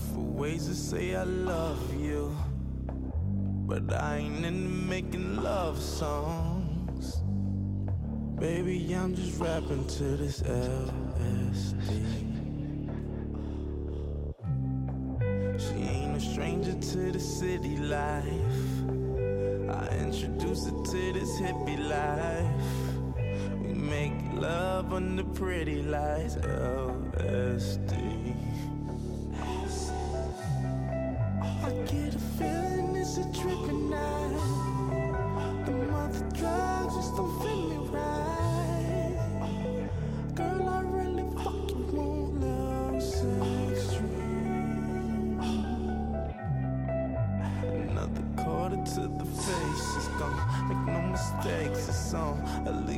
for ways to say I love you, but I ain't into making love songs. Baby, I'm just rapping to this LSD. She ain't a stranger to the city life. I introduce her to this hippie life. We make love under pretty lights, LSD.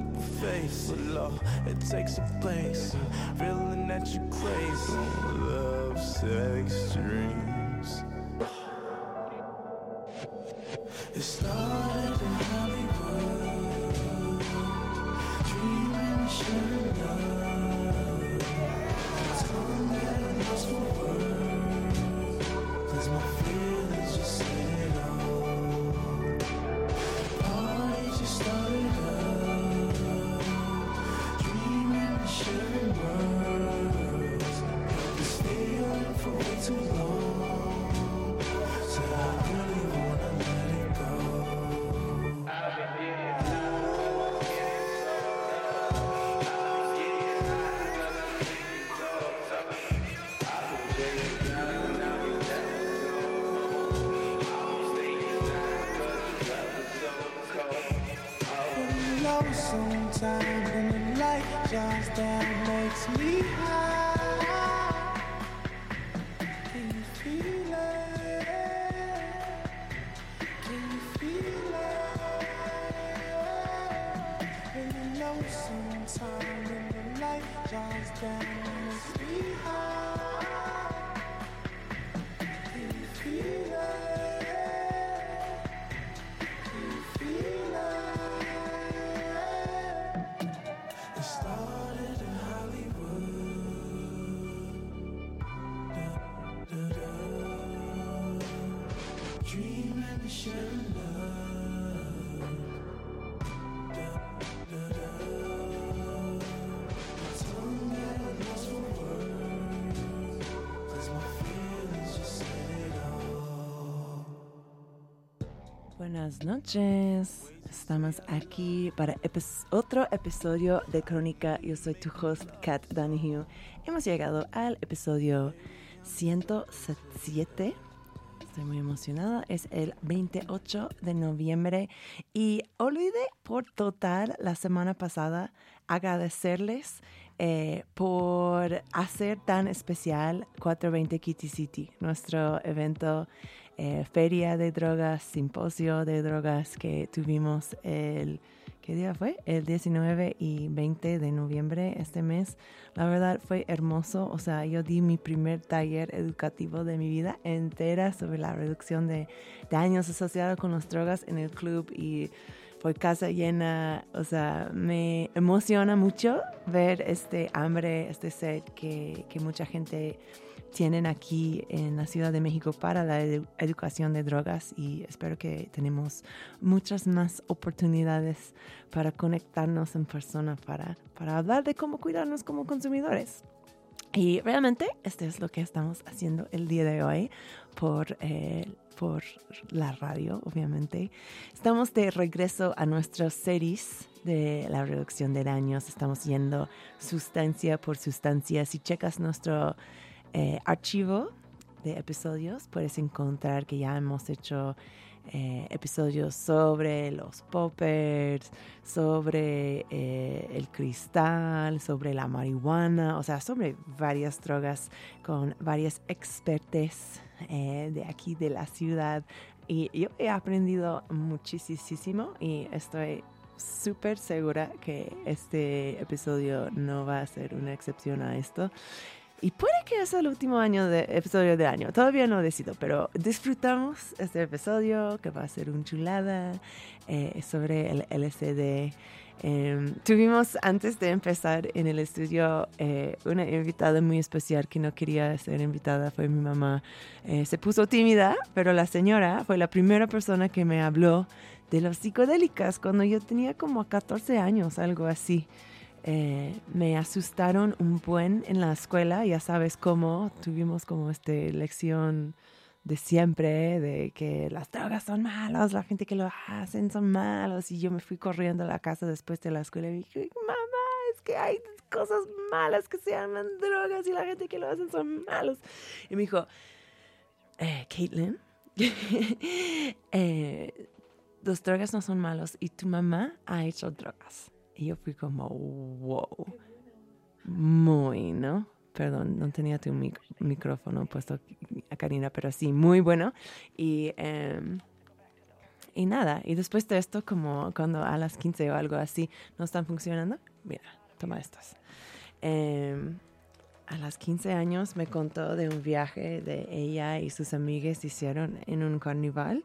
A leap of faith. So it takes a place. Feeling that you crave love, sex, dreams. It started in Hollywood, dreaming of Buenas noches. Estamos aquí para otro episodio de Crónica. Yo soy tu host, Kat Donahue. Hemos llegado al episodio 107. Estoy muy emocionada. Es el 28 de noviembre y olvidé por total la semana pasada agradecerles eh, por hacer tan especial 420 Kitty City, nuestro evento eh, feria de drogas, simposio de drogas que tuvimos el, ¿qué día fue? El 19 y 20 de noviembre este mes. La verdad fue hermoso, o sea, yo di mi primer taller educativo de mi vida entera sobre la reducción de daños asociados con las drogas en el club y fue casa llena, o sea, me emociona mucho ver este hambre, este sed que, que mucha gente tienen aquí en la Ciudad de México para la edu- educación de drogas y espero que tenemos muchas más oportunidades para conectarnos en persona, para, para hablar de cómo cuidarnos como consumidores. Y realmente esto es lo que estamos haciendo el día de hoy por, eh, por la radio, obviamente. Estamos de regreso a nuestras series de la reducción de daños. Estamos yendo sustancia por sustancia. Si checas nuestro eh, archivo de episodios, puedes encontrar que ya hemos hecho eh, episodios sobre los poppers, sobre eh, el cristal, sobre la marihuana, o sea, sobre varias drogas con varias expertes eh, de aquí de la ciudad. Y yo he aprendido muchísimo y estoy súper segura que este episodio no va a ser una excepción a esto. Y puede que es el último año de episodio del año. Todavía no decido, pero disfrutamos este episodio que va a ser un chulada eh, sobre el LCD. Em, tuvimos antes de empezar en el estudio eh, una invitada muy especial que no quería ser invitada, fue mi mamá. Eh, se puso tímida, pero la señora fue la primera persona que me habló de los psicodélicas cuando yo tenía como 14 años, algo así. Eh, me asustaron un buen en la escuela, ya sabes cómo, tuvimos como esta lección de siempre, de que las drogas son malas, la gente que lo hacen son malos, y yo me fui corriendo a la casa después de la escuela y dije, mamá, es que hay cosas malas que se llaman drogas y la gente que lo hacen son malos. Y me dijo, eh, Caitlin, eh, drogas no son malos y tu mamá ha hecho drogas. Y yo fui como, wow, muy, ¿no? Perdón, no tenía tu micrófono puesto a Karina, pero sí, muy bueno. Y, em, y nada, y después de esto, como cuando a las 15 o algo así no están funcionando, mira, toma estos. Em, a las 15 años me contó de un viaje de ella y sus amigas hicieron en un carnaval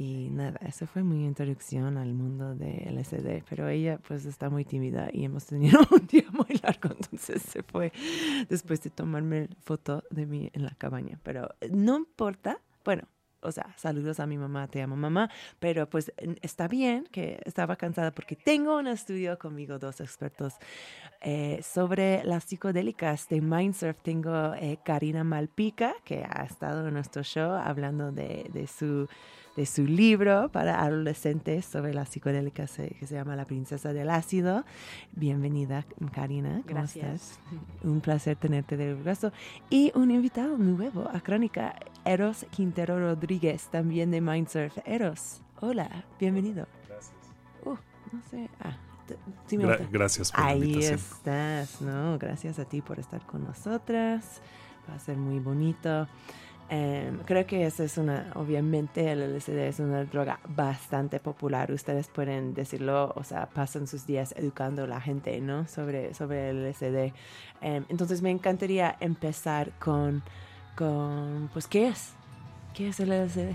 y nada, eso fue mi introducción al mundo de LSD, pero ella pues está muy tímida y hemos tenido un día muy largo, entonces se fue después de tomarme foto de mí en la cabaña, pero no importa, bueno, o sea, saludos a mi mamá, te amo mamá, pero pues está bien que estaba cansada porque tengo un estudio conmigo, dos expertos, eh, sobre las psicodélicas de Mindsurf. Tengo eh, Karina Malpica, que ha estado en nuestro show hablando de, de su de su libro para adolescentes sobre las psicodélicas eh, que se llama La princesa del ácido. Bienvenida, Karina. Gracias. Un placer tenerte de regreso. Y un invitado nuevo a Crónica, Eros Quintero Rodríguez, también de Mindsurf. Eros, hola, bienvenido. Gracias. Uh, no sé. Ah, gracias por Ahí la estás, ¿no? Gracias a ti por estar con nosotras. Va a ser muy bonito. Em, creo que eso es una, obviamente el LSD es una droga bastante popular. Ustedes pueden decirlo, o sea, pasan sus días educando a la gente, ¿no? Sobre, sobre el LSD. Em, entonces me encantaría empezar con, pues, ¿qué es? ¿Qué es el LSD?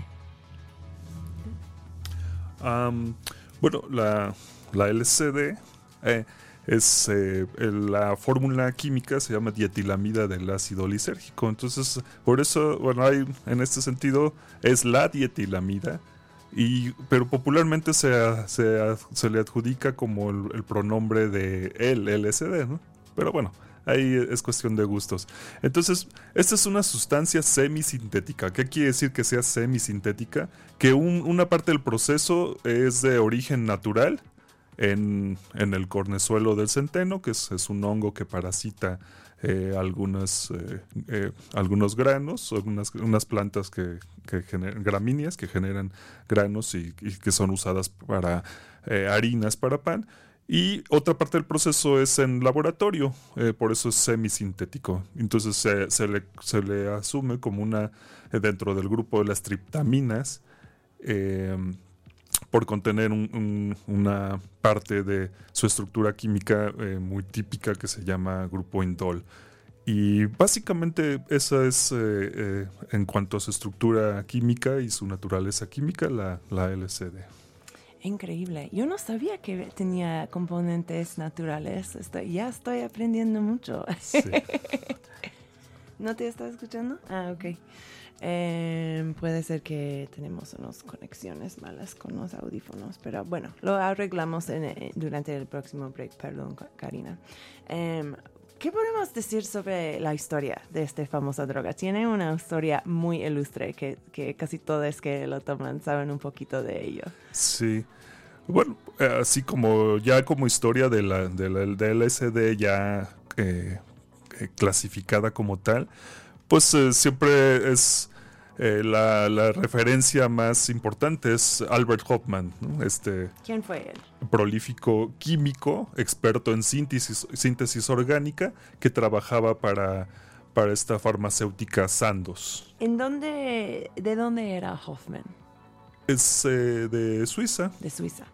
bueno, la, la LSD eh, es eh, la fórmula química se llama dietilamida del ácido lisérgico. Entonces, por eso, bueno, hay en este sentido es la dietilamida. Y, pero popularmente se, se, le adjudica como el, pronombre de el LSD, ¿no? Pero bueno, ahí es cuestión de gustos. Entonces, esta es una sustancia semisintética. ¿Qué quiere decir que sea semisintética? Que una parte del proceso es de origen natural en, el cornezuelo del centeno, que es, un hongo que parasita eh, algunas, eh, eh, algunos granos, unas, unas plantas que, generan gramíneas que generan granos y, que son usadas para harinas para pan. Y otra parte del proceso es en laboratorio, por eso es semisintético. Entonces se, le, asume como una, dentro del grupo de las triptaminas, por contener una parte de su estructura química eh, muy típica que se llama grupo indol. Y básicamente esa es, eh, eh, en cuanto a su estructura química y su naturaleza química, la, la LCD. Increíble. Yo no sabía que tenía componentes naturales. ya estoy aprendiendo mucho. ¿No te estás escuchando? Ah, ok. Em, puede ser que tenemos unas conexiones malas con los audífonos, pero bueno, lo arreglamos en, durante el próximo break. Perdón, Karina. Em, ¿Qué podemos decir sobre la historia de esta famosa droga? Tiene una historia muy ilustre que, que casi todos que lo toman saben un poquito de ello. Sí. Bueno, así como ya como historia de la, de la del LSD ya eh, eh, clasificada como tal, pues eh, siempre es eh, la, referencia más importante es Albert Hoffman, este ¿Quién fue él? Prolífico químico, experto en síntesis, síntesis orgánica, que trabajaba para, para esta farmacéutica Sandoz. ¿En dónde, de dónde era Hoffman? Es de Suiza. De Suiza.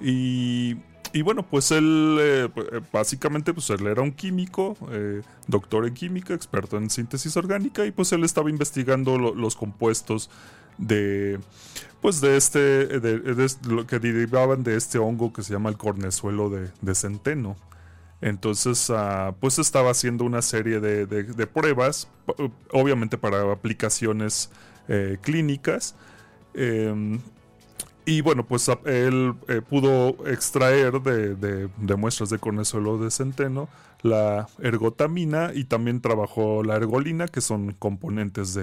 Y y bueno, pues él eh, eh, básicamente pues él era un químico, eh, doctor en química, experto en síntesis orgánica y pues él estaba investigando los compuestos de pues de este de, lo que derivaban de este hongo que se llama el cornezuelo de, centeno. Entonces, ah, pues estaba haciendo una serie de, pruebas, obviamente para aplicaciones clínicas. Y bueno, pues él eh, pudo extraer de, muestras de cornezuelo de centeno la ergotamina y también trabajó la ergolina, que son componentes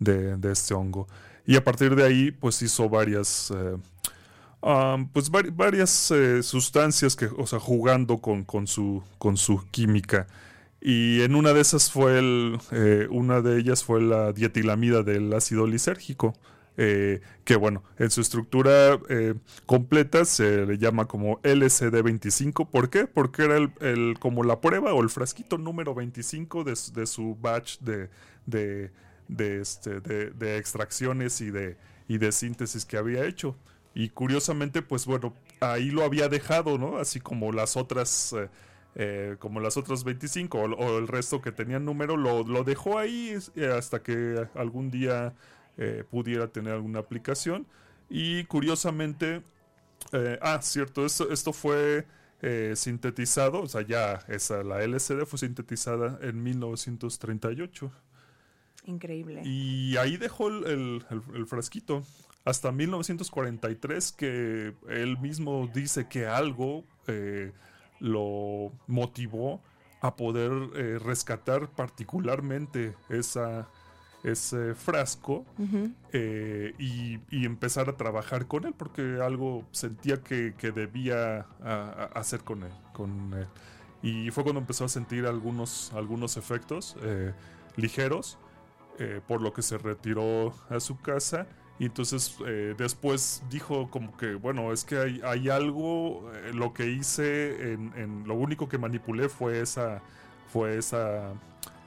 de, este hongo. Y a partir de ahí, pues hizo varias, eh, pues varias eh, sustancias que, o sea, jugando con, con, su, con su química. Y en una de esas fue el, una de ellas fue la dietilamida del ácido lisérgico eh, que bueno, en su estructura eh, completa se le llama como LCD25. ¿Por qué? Porque era el, como la prueba o el frasquito número 25 de, su batch de, de, de, este, de, extracciones y de, y de síntesis que había hecho. Y curiosamente, pues bueno, ahí lo había dejado, ¿no? Así como las otras... Eh, como las otras 25 o, el resto que tenían número, lo, lo dejó ahí hasta que algún día eh, pudiera tener alguna aplicación. Y curiosamente, eh, ah, cierto, esto, esto fue eh, sintetizado, o sea, ya esa, la LCD fue sintetizada en 1938. Increíble. Y ahí dejó el, el, frasquito. Hasta 1943 que él mismo dice que algo lo motivó a poder rescatar particularmente esa, ese frasco eh, y, empezar a trabajar con él porque algo sentía que, debía hacer con él, con Y fue cuando empezó a sentir algunos, algunos efectos eh, ligeros, eh, por lo que se retiró a su casa. Y entonces después dijo como que, bueno, es que hay, hay algo, lo que hice, en, lo único que manipulé fue esa, fue esa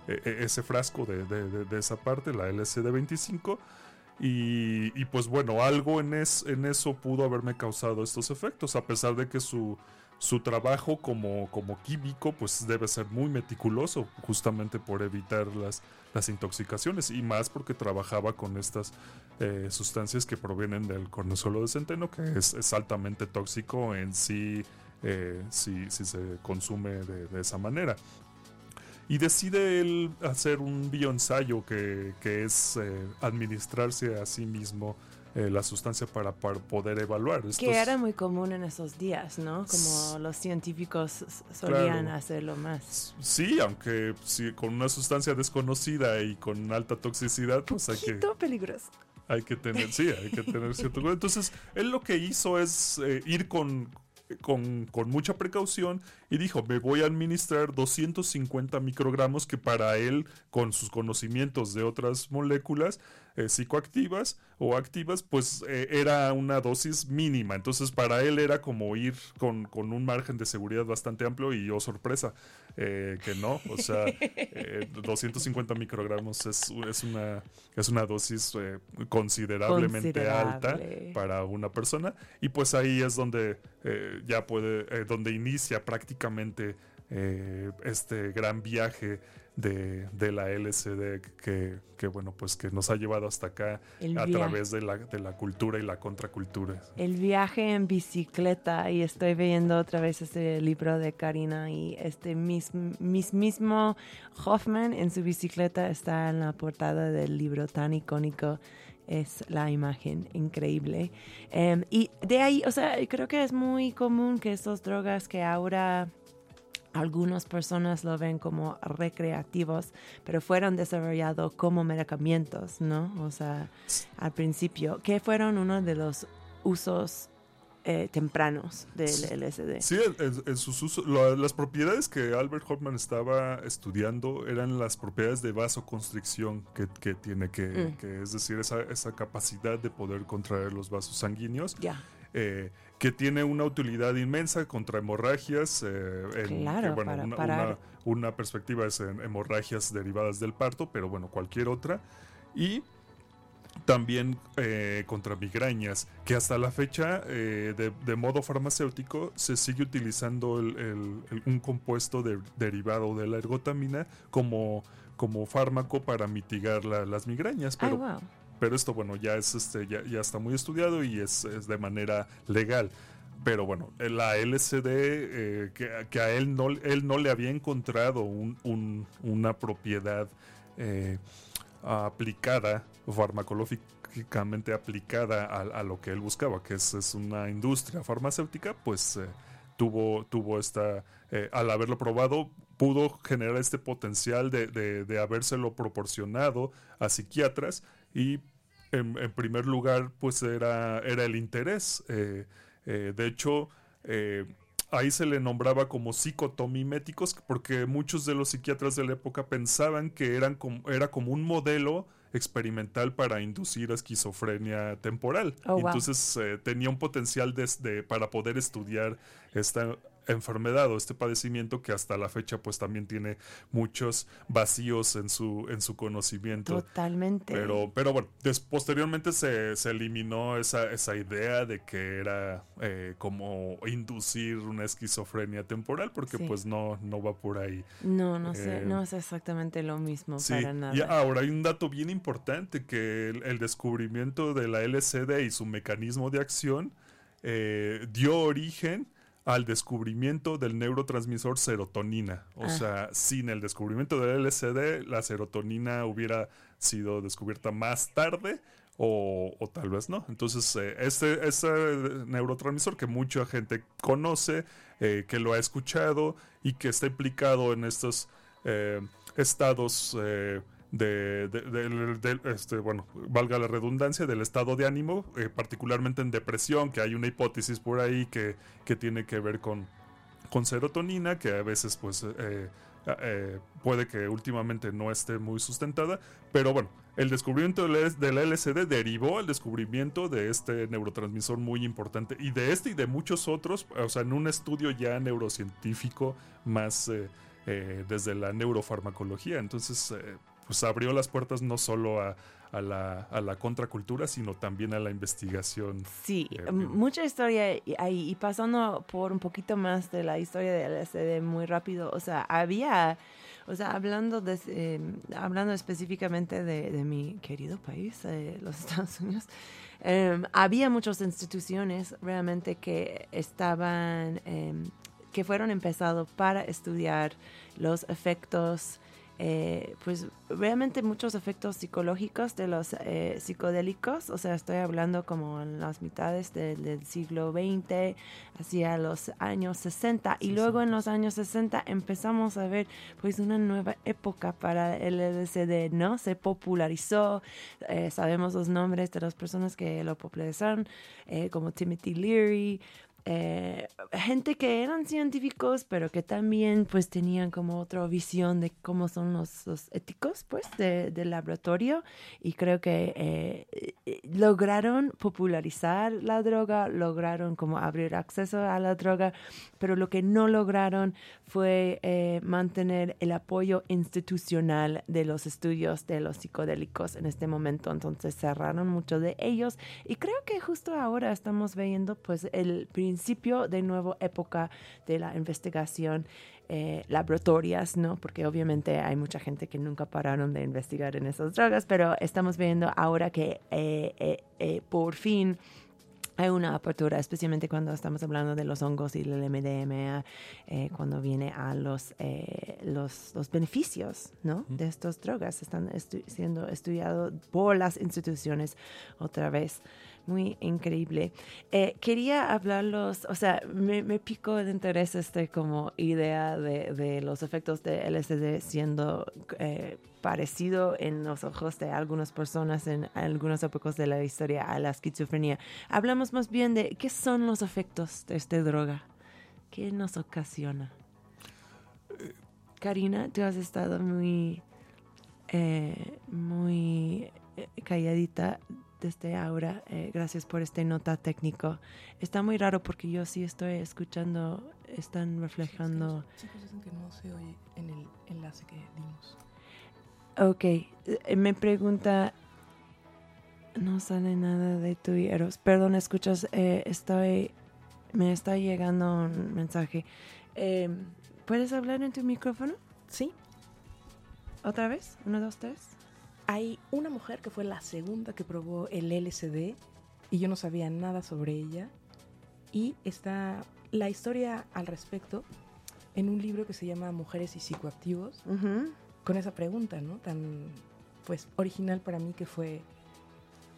e, e, ese frasco de, esa parte, la LCD25. Y, y pues bueno, algo en, en eso pudo haberme causado estos efectos, a pesar de que su, su trabajo como, como químico pues debe ser muy meticuloso, justamente por evitar las, las intoxicaciones y más porque trabajaba con estas eh, sustancias que provienen del cornezuelo de centeno, que es, altamente tóxico en sí eh, si, si, se consume de, esa manera y decide él hacer un bioensayo que, que es eh, administrarse a sí mismo eh, la sustancia para, para poder evaluar. que era muy común en esos días, ¿no? Como los científicos solían hacerlo más. Sí, aunque sí, con una sustancia desconocida y con alta toxicidad, pues hay que... peligroso. Hay que tener, sí, hay que tener cierto cuidado. Entonces, él lo que hizo es eh, ir con, con, con, mucha precaución y dijo, me voy a administrar 250 microgramos que para él, con sus conocimientos de otras moléculas, eh, psicoactivas o activas, pues eh, era una dosis mínima. Entonces para él era como ir con, un margen de seguridad bastante amplio y yo oh, sorpresa, eh, que no. O sea, 250 microgramos es, es, una, es una dosis considerablemente alta para una persona. Y pues ahí es donde ya puede, donde inicia prácticamente este gran viaje de, la LCD que, bueno, pues que nos ha llevado hasta acá a través de la, de la cultura y la contracultura. El viaje en bicicleta y estoy viendo otra vez este libro de Karina y este mismo Hoffman en su bicicleta está en la portada del libro tan icónico es la imagen increíble. Em, y de ahí, o sea, creo que es muy común que estas drogas que ahora algunas personas lo ven como recreativos, pero fueron desarrollados como medicamentos, ¿no? O sea, al principio, que fueron uno de los usos eh, tempranos del LSD. Sí, en, sus usos, las propiedades que Albert Hoffman estaba estudiando eran las propiedades de vasoconstricción que, que tiene, que, mm. que, es decir, esa, esa capacidad de poder contraer los vasos sanguíneos. Ya. Eh, que tiene una utilidad inmensa contra hemorragias. Eh, claro, una, una, perspectiva es en hemorragias derivadas del parto, pero bueno, cualquier otra. Y también eh, contra migrañas, que hasta la fecha eh, de, de, modo farmacéutico se sigue utilizando el, el, el, un compuesto de, derivado de la ergotamina como, como fármaco para mitigar la, las migrañas. Pero, wow. pero esto, bueno, ya, es, este, ya, ya está muy estudiado y es, es de manera legal. Pero bueno, la LCD, eh, que, que, a él no, él no le había encontrado un, un, una propiedad eh, aplicada, farmacológicamente aplicada a, a, lo que él buscaba, que es, es una industria farmacéutica, pues eh, tuvo, tuvo esta, eh, al haberlo probado, pudo generar este potencial de, de, de habérselo proporcionado a psiquiatras y en, primer lugar, pues era, era el interés. Eh, de hecho, ahí se le nombraba como psicotomiméticos porque muchos de los psiquiatras de la época pensaban que eran como, era como un modelo experimental para inducir esquizofrenia temporal. Oh, wow. Entonces eh, tenía un potencial de, de, para poder estudiar esta enfermedad o este padecimiento que hasta la fecha pues también tiene muchos vacíos en su en su conocimiento. Totalmente. Pero pero bueno des, posteriormente se, se, eliminó esa, esa idea de que era eh, como inducir una esquizofrenia temporal porque sí. pues no no va por ahí. No no sé eh, no es exactamente lo mismo sí, para nada. y ahora hay un dato bien importante que el, el descubrimiento de la LCD y su mecanismo de acción eh, dio origen al descubrimiento del neurotransmisor serotonina. O ah. sea, sin el descubrimiento del LSD, la serotonina hubiera sido descubierta más tarde o, o tal vez no. Entonces, eh, este, este, neurotransmisor que mucha gente conoce, eh, que lo ha escuchado y que está implicado en estos eh, estados de, de, de, de, este, bueno, valga la redundancia, del estado de ánimo, eh, particularmente en depresión, que hay una hipótesis por ahí que, que tiene que ver con, con serotonina, que a veces pues eh, eh, puede que últimamente no esté muy sustentada, pero bueno, el descubrimiento del LSD derivó al descubrimiento de este neurotransmisor muy importante y de este y de muchos otros, o sea, en un estudio ya neurocientífico más desde la neurofarmacología, entonces pues abrió las puertas no solo a, a, la, a la, contracultura, sino también a la investigación. Sí, eh, mucha historia ahí. Y pasando por un poquito más de la historia del LSD muy rápido, o sea, había, o sea, hablando, de, eh, hablando específicamente de, de, mi querido país, eh, los Estados Unidos, había muchas instituciones realmente que estaban, em, que fueron empezados para estudiar los efectos eh, pues realmente muchos efectos psicológicos de los eh, psicodélicos, o sea, estoy hablando como en las mitades de, del siglo XX, hacia los años 60, y sí, luego sí. en los años 60 empezamos a ver pues una nueva época para el LSD, ¿no? Se popularizó, eh, sabemos los nombres de las personas que lo popularizaron, eh, como Timothy Leary, eh, gente que eran científicos, pero que también pues tenían como otra visión de cómo son los, los éticos pues de, del laboratorio. Y creo que eh, lograron popularizar la droga, lograron como abrir acceso a la droga, pero lo que no lograron fue eh, mantener el apoyo institucional de los estudios de los psicodélicos en este momento, entonces cerraron muchos de ellos. Y creo que justo ahora estamos viendo pues el principio de nueva época de la investigación eh, laboratorias, ¿no? Porque obviamente hay mucha gente que nunca pararon de investigar en esas drogas, pero estamos viendo ahora que eh, eh, por fin hay una apertura, especialmente cuando estamos hablando de los hongos y el MDMA, eh, cuando viene a los, eh, los, los, beneficios ¿no? de estas drogas. Están estu siendo estudiados por las instituciones otra vez. Muy increíble. Eh, quería hablarlos, o sea, me, me picó de interés este como idea de, de los efectos de LSD siendo eh, parecido en los ojos de algunas personas en algunas épocas de la historia a la esquizofrenia. Hablamos más bien de qué son los efectos de esta droga, qué nos ocasiona. Karina, tú has estado muy, eh, muy calladita desde ahora. Eh, gracias por este nota técnico. Está muy raro porque yo sí estoy escuchando, están reflejando. Sí, chicos dicen que no se oye en el enlace que dimos. Ok, me pregunta, No sale nada de tu Eros. Perdón, escuchas, eh, estoy, me está llegando un mensaje. Eh, ¿Puedes hablar en tu micrófono? Sí, ¿Otra vez? Uno, dos, tres. Hay una mujer que fue la segunda que probó el LSD y yo no sabía nada sobre ella. Y está la historia al respecto en un libro que se llama Mujeres y Psicoactivos, con esa pregunta, ¿no? Tan, pues, original para mí que fue,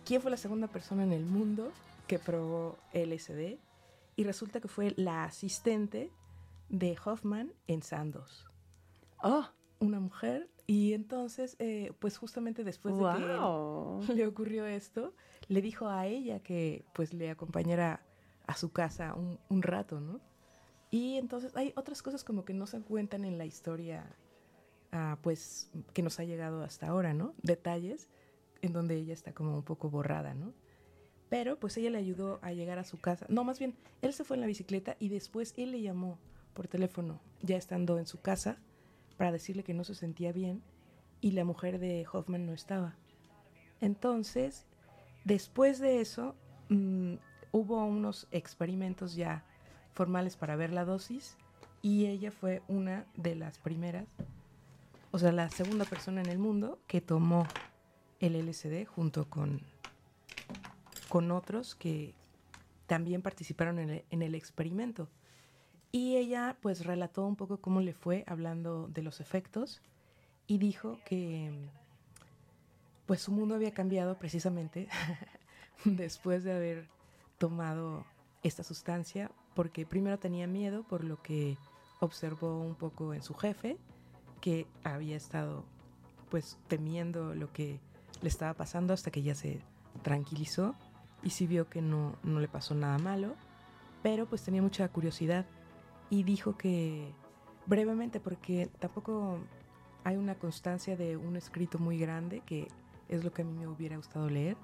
¿quién fue la segunda persona en el mundo que probó LSD? Y resulta que fue la asistente de Hoffman en Sandoz. Oh, Una mujer. Y entonces, eh, pues justamente después de que le ocurrió esto, le dijo a ella que pues le acompañara a su casa un, un rato, ¿no? Y entonces hay otras cosas como que no se cuentan en la historia, ah, pues que nos ha llegado hasta ahora, ¿no? Detalles en donde ella está como un poco borrada, ¿no? Pero pues ella le ayudó a llegar a su casa. No, más bien, él se fue en la bicicleta y después él le llamó por teléfono, ya estando en su casa, para decirle que no se sentía bien y la mujer de Hoffman no estaba. Entonces, después de eso, mm, hubo unos experimentos ya formales para ver la dosis y ella fue una de las primeras, o sea, la segunda persona en el mundo que tomó el LSD junto con, con otros que también participaron en el, en el experimento. Y ella pues relató un poco cómo le fue hablando de los efectos y dijo que pues su mundo había cambiado precisamente después de haber tomado esta sustancia porque primero tenía miedo por lo que observó un poco en su jefe que había estado pues temiendo lo que le estaba pasando hasta que ya se tranquilizó y sí vio que no, no le pasó nada malo pero pues tenía mucha curiosidad y dijo que brevemente porque tampoco hay una constancia de un escrito muy grande que es lo que a mí me hubiera gustado leer,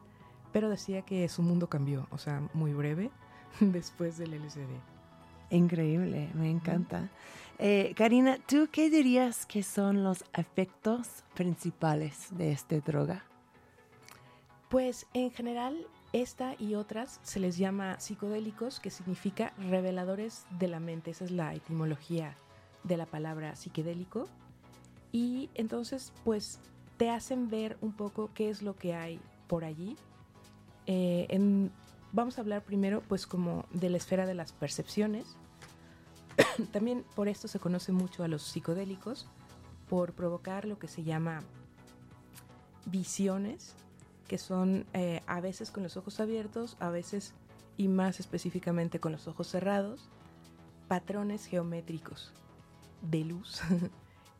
pero decía que su mundo cambió, o sea, muy breve después del LSD. Increíble, me encanta. Eh, Karina, ¿tú qué dirías que son los efectos principales de esta droga? Pues en general esta y otras se les llama psicodélicos, que significa reveladores de la mente. Esa es la etimología de la palabra psiquedélico. Y entonces, pues, te hacen ver un poco qué es lo que hay por allí. Eh, vamos a hablar primero, pues, como de la esfera de las percepciones. También por esto se conoce mucho a los psicodélicos, por provocar lo que se llama visiones, que son eh, a veces con los ojos abiertos, a veces y más específicamente con los ojos cerrados, patrones geométricos de luz.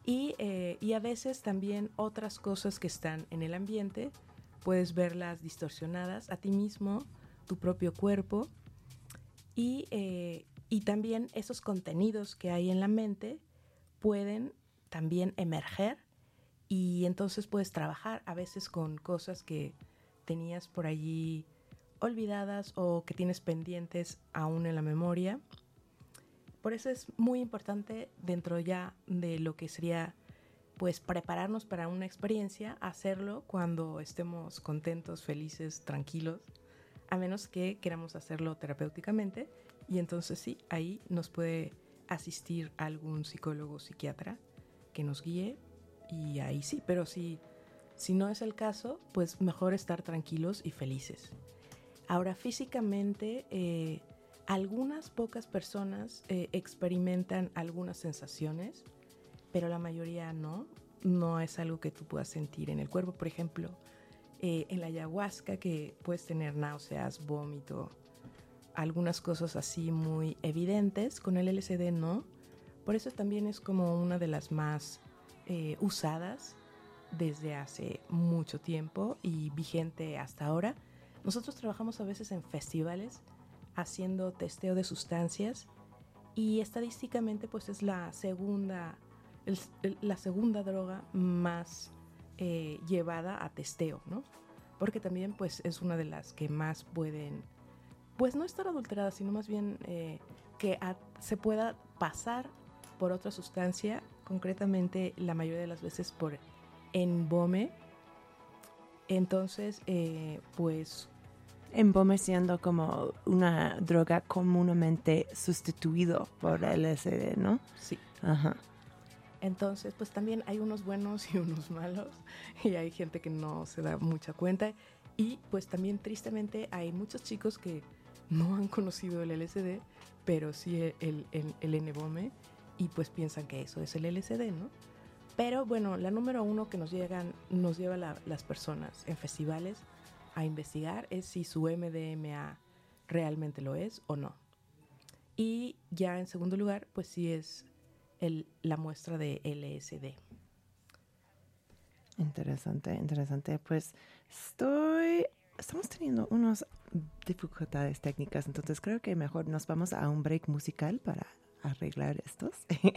Y, eh, y a veces también otras cosas que están en el ambiente, puedes verlas distorsionadas a ti mismo, tu propio cuerpo. Y, eh, y también esos contenidos que hay en la mente pueden también emerger y entonces puedes trabajar a veces con cosas que tenías por allí olvidadas o que tienes pendientes aún en la memoria. Por eso es muy importante dentro ya de lo que sería pues prepararnos para una experiencia, hacerlo cuando estemos contentos, felices, tranquilos, a menos que queramos hacerlo terapéuticamente y entonces sí, ahí nos puede asistir algún psicólogo o psiquiatra que nos guíe y ahí sí, pero si, si no es el caso, pues mejor estar tranquilos y felices. Ahora, físicamente, eh, algunas pocas personas eh, experimentan algunas sensaciones, pero la mayoría no. No es algo que tú puedas sentir en el cuerpo. Por ejemplo, eh, en la ayahuasca que puedes tener náuseas, vómito, algunas cosas así muy evidentes. Con el LSD no. Por eso también es como una de las más eh, usadas desde hace mucho tiempo y vigente hasta ahora. Nosotros trabajamos a veces en festivales haciendo testeo de sustancias y estadísticamente pues es la segunda, el- el- la segunda droga más eh, llevada a testeo, ¿no? Porque también pues es una de las que más pueden, pues no estar adulteradas, sino más bien eh, que a- se pueda pasar por otra sustancia, concretamente la mayoría de las veces por embome, Entonces, eh, pues Embome siendo como una droga comúnmente sustituido por LSD, ¿no? sí. Ajá. Entonces, pues también hay unos buenos y unos malos, y hay gente que no se da mucha cuenta. Y pues también tristemente hay muchos chicos que no han conocido el LSD, pero sí el, el, el N-Bome, y pues piensan que eso es el LSD, ¿no? Pero bueno, la número uno que nos, llegan, nos lleva la- las personas en festivales a investigar es si su MDMA realmente lo es o no. Y ya en segundo lugar, pues sí es el- la muestra de LSD. Interesante, interesante. Pues estoy, estamos teniendo unas dificultades técnicas, entonces creo que mejor nos vamos a un break musical para arreglar estos.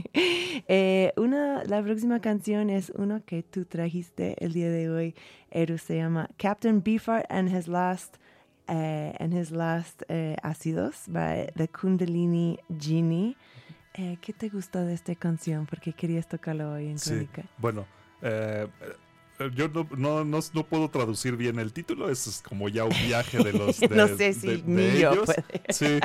Eh, una, la próxima canción es uno que tú trajiste el día de hoy, Eru, se llama Captain Beefheart and his last eh, and his last ácidos by the Kundalini Genie. ¿Qué te gustó de esta canción? Porque querías tocarlo hoy en Sí, Crónica. bueno, yo no, no, no, no puedo traducir bien el título, es como ya un viaje de los de, no sé si de- de ni yo ellos. puede. Sí,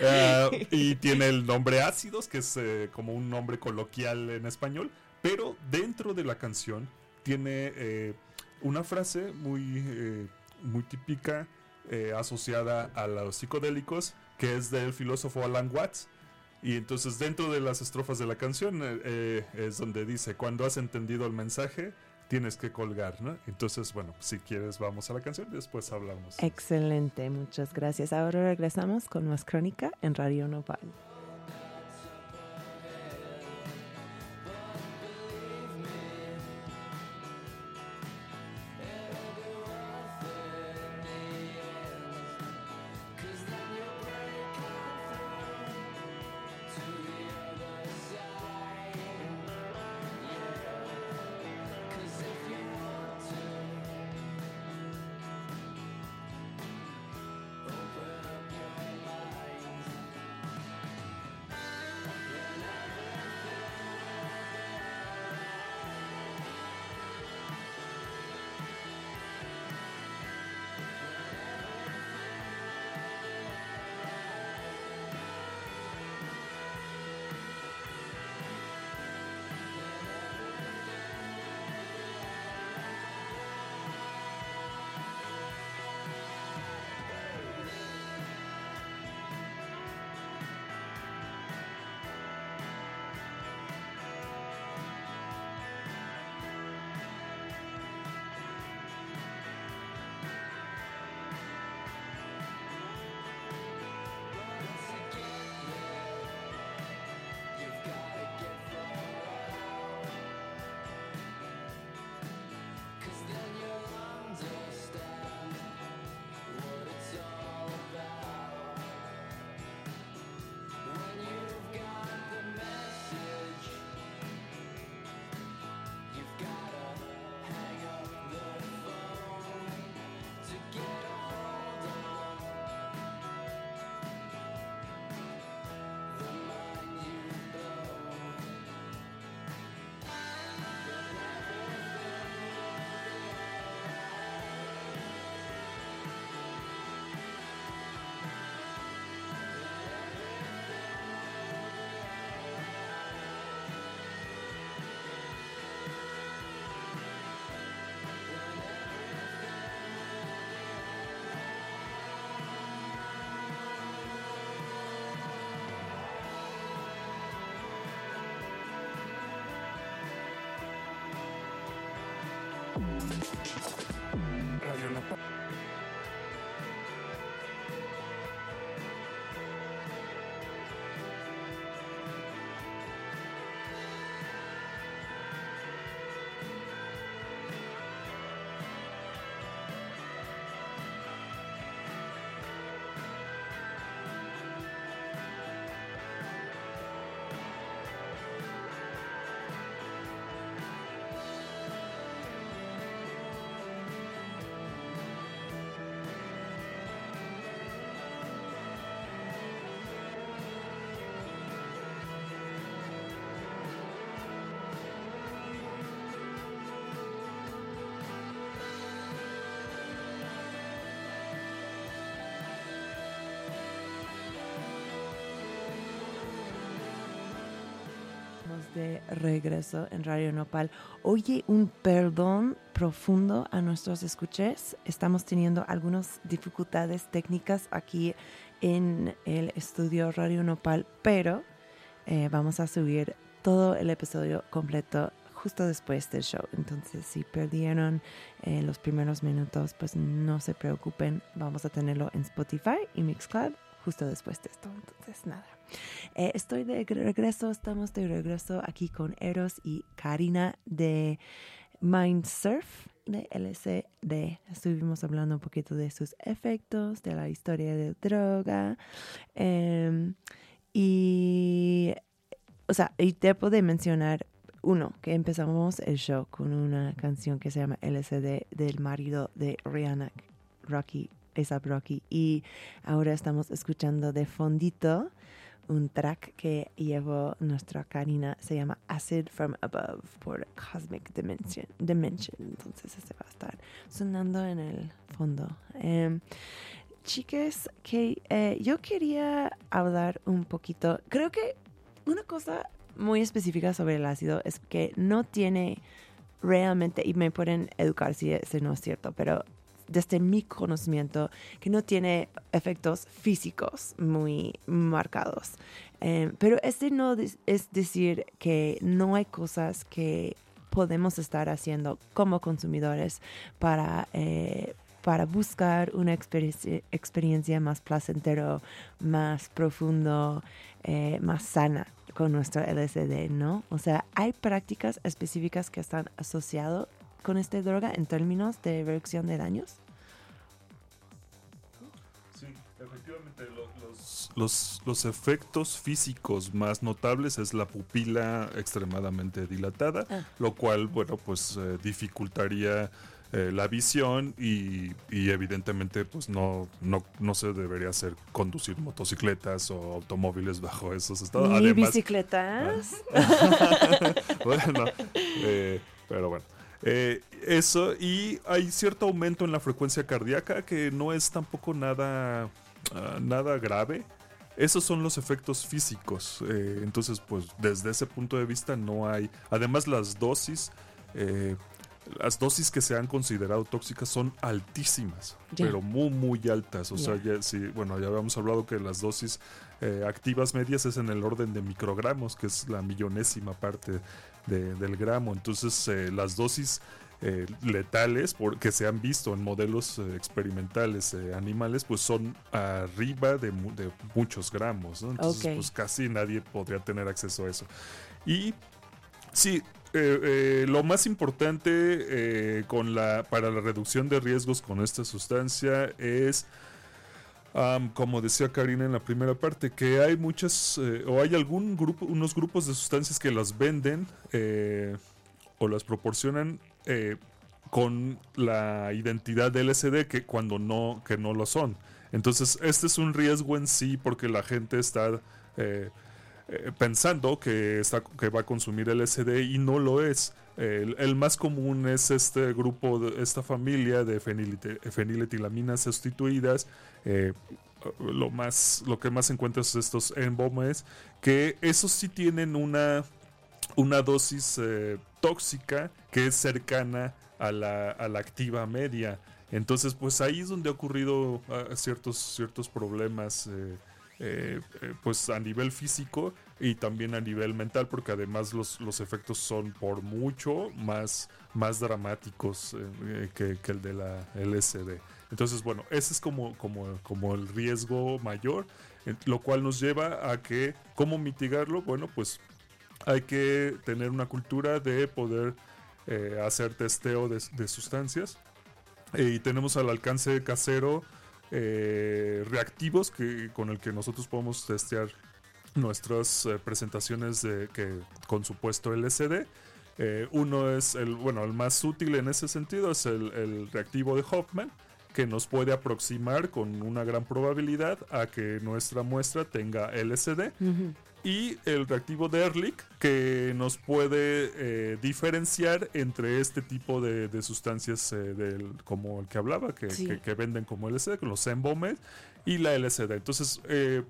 eh, y tiene el nombre Ácidos, que es eh, como un nombre coloquial en español, pero dentro de la canción tiene eh, una frase muy, eh, muy típica eh, asociada a los psicodélicos, que es del filósofo Alan Watts. Y entonces dentro de las estrofas de la canción eh, eh, es donde dice, cuando has entendido el mensaje, tienes que colgar, ¿no? Entonces, bueno, si quieres vamos a la canción y después hablamos. Excelente, muchas gracias. Ahora regresamos con más crónica en Radio Nopal. Radio La estamos de regreso en Radio Nopal. Oye, un perdón profundo a nuestros escuches. Estamos teniendo algunas dificultades técnicas aquí en el estudio Radio Nopal, pero eh, vamos a subir todo el episodio completo justo después del show. Entonces, si perdieron eh, los primeros minutos, pues no se preocupen. Vamos a tenerlo en Spotify y Mixcloud justo después de esto. Entonces, nada. Eh, estoy de regreso, estamos de regreso aquí con Eros y Karina de Mindsurf de LCD. Estuvimos hablando un poquito de sus efectos, de la historia de droga. Em, y, o sea, y de mencionar uno, que empezamos el show con una canción que se llama LCD del marido de Rihanna, Rocky, A$AP Rocky. Y ahora estamos escuchando de fondito un track que llevó nuestra Karina, se llama Acid from Above por Cosmic Dimension. Dimension. Entonces este va a estar sonando en el fondo. Eh, chicas, que yo quería hablar un poquito, creo que una cosa muy específica sobre el ácido es que no tiene realmente, y me pueden educar si ese no es cierto, pero desde mi conocimiento, que no tiene efectos físicos muy marcados. Eh, pero este no es decir que no hay cosas que podemos estar haciendo como consumidores para, eh, para buscar una experiencia, más placentero, más profundo, eh, más sana con nuestro LSD, ¿no? O sea, hay prácticas específicas que están asociadas con esta droga en términos de reducción de daños? Sí, efectivamente, los, los, los, efectos físicos más notables es la pupila extremadamente dilatada, ah. lo cual, bueno, pues eh, dificultaría eh, la visión y, y, evidentemente pues no, no, no se debería hacer conducir motocicletas o automóviles bajo esos estados. Ni bicicletas. bueno, eh, pero bueno. Eh, eso, y hay cierto aumento en la frecuencia cardíaca que no es tampoco nada, ah, nada grave. Esos son los efectos físicos. Eh, entonces, pues desde ese punto de vista no hay... Además, las dosis... Eh, las dosis que se han considerado tóxicas son altísimas, pero muy, muy altas. O sea, ya, sí, bueno, ya habíamos hablado que las dosis activas medias es en el orden de microgramos, que es la millonésima parte del gramo. Entonces eh, las dosis eh, letales que se han visto en modelos eh, experimentales animales pues son arriba de, muchos gramos. Entonces pues casi nadie podría tener acceso a eso. Y sí, lo más importante la, para la reducción de riesgos con esta sustancia es como decía Karina en la primera parte, que hay muchas eh, o hay algún grupo, unos grupos de sustancias que las venden eh, o las proporcionan eh, con la identidad de LSD que cuando no, que no lo son. Entonces, este es un riesgo en sí porque la gente está pensando que, está, que va a consumir LSD y no lo es. El, más común es este grupo, de, esta familia de feniletilaminas sustituidas. Eh, lo, más, lo que más encuentras es estos embomes, que esos sí tienen una, una dosis eh, tóxica que es cercana a la, a la activa media. Entonces, pues ahí es donde ha ocurrido ah, ciertos, ciertos problemas. Eh, eh, eh, pues a nivel físico y también a nivel mental porque además los, los efectos son por mucho más, más dramáticos eh, que, el de la LSD. Entonces bueno, ese es como, como, como el riesgo mayor, lo cual nos lleva a que, ¿cómo mitigarlo? Bueno, pues hay que tener una cultura de poder hacer testeo de, de sustancias y tenemos al alcance casero eh, reactivos que, con el que nosotros podemos testear nuestras eh, presentaciones de, que, con supuesto LCD. Eh, uno es el, bueno, el más útil en ese sentido es el, reactivo de Hoffman, que nos puede aproximar con una gran probabilidad a que nuestra muestra tenga LCD y el reactivo de Ehrlich que nos puede eh, diferenciar entre este tipo de, sustancias eh, del, como el que hablaba, que, venden como LSD, con los embomes y la LSD. Entonces, eh,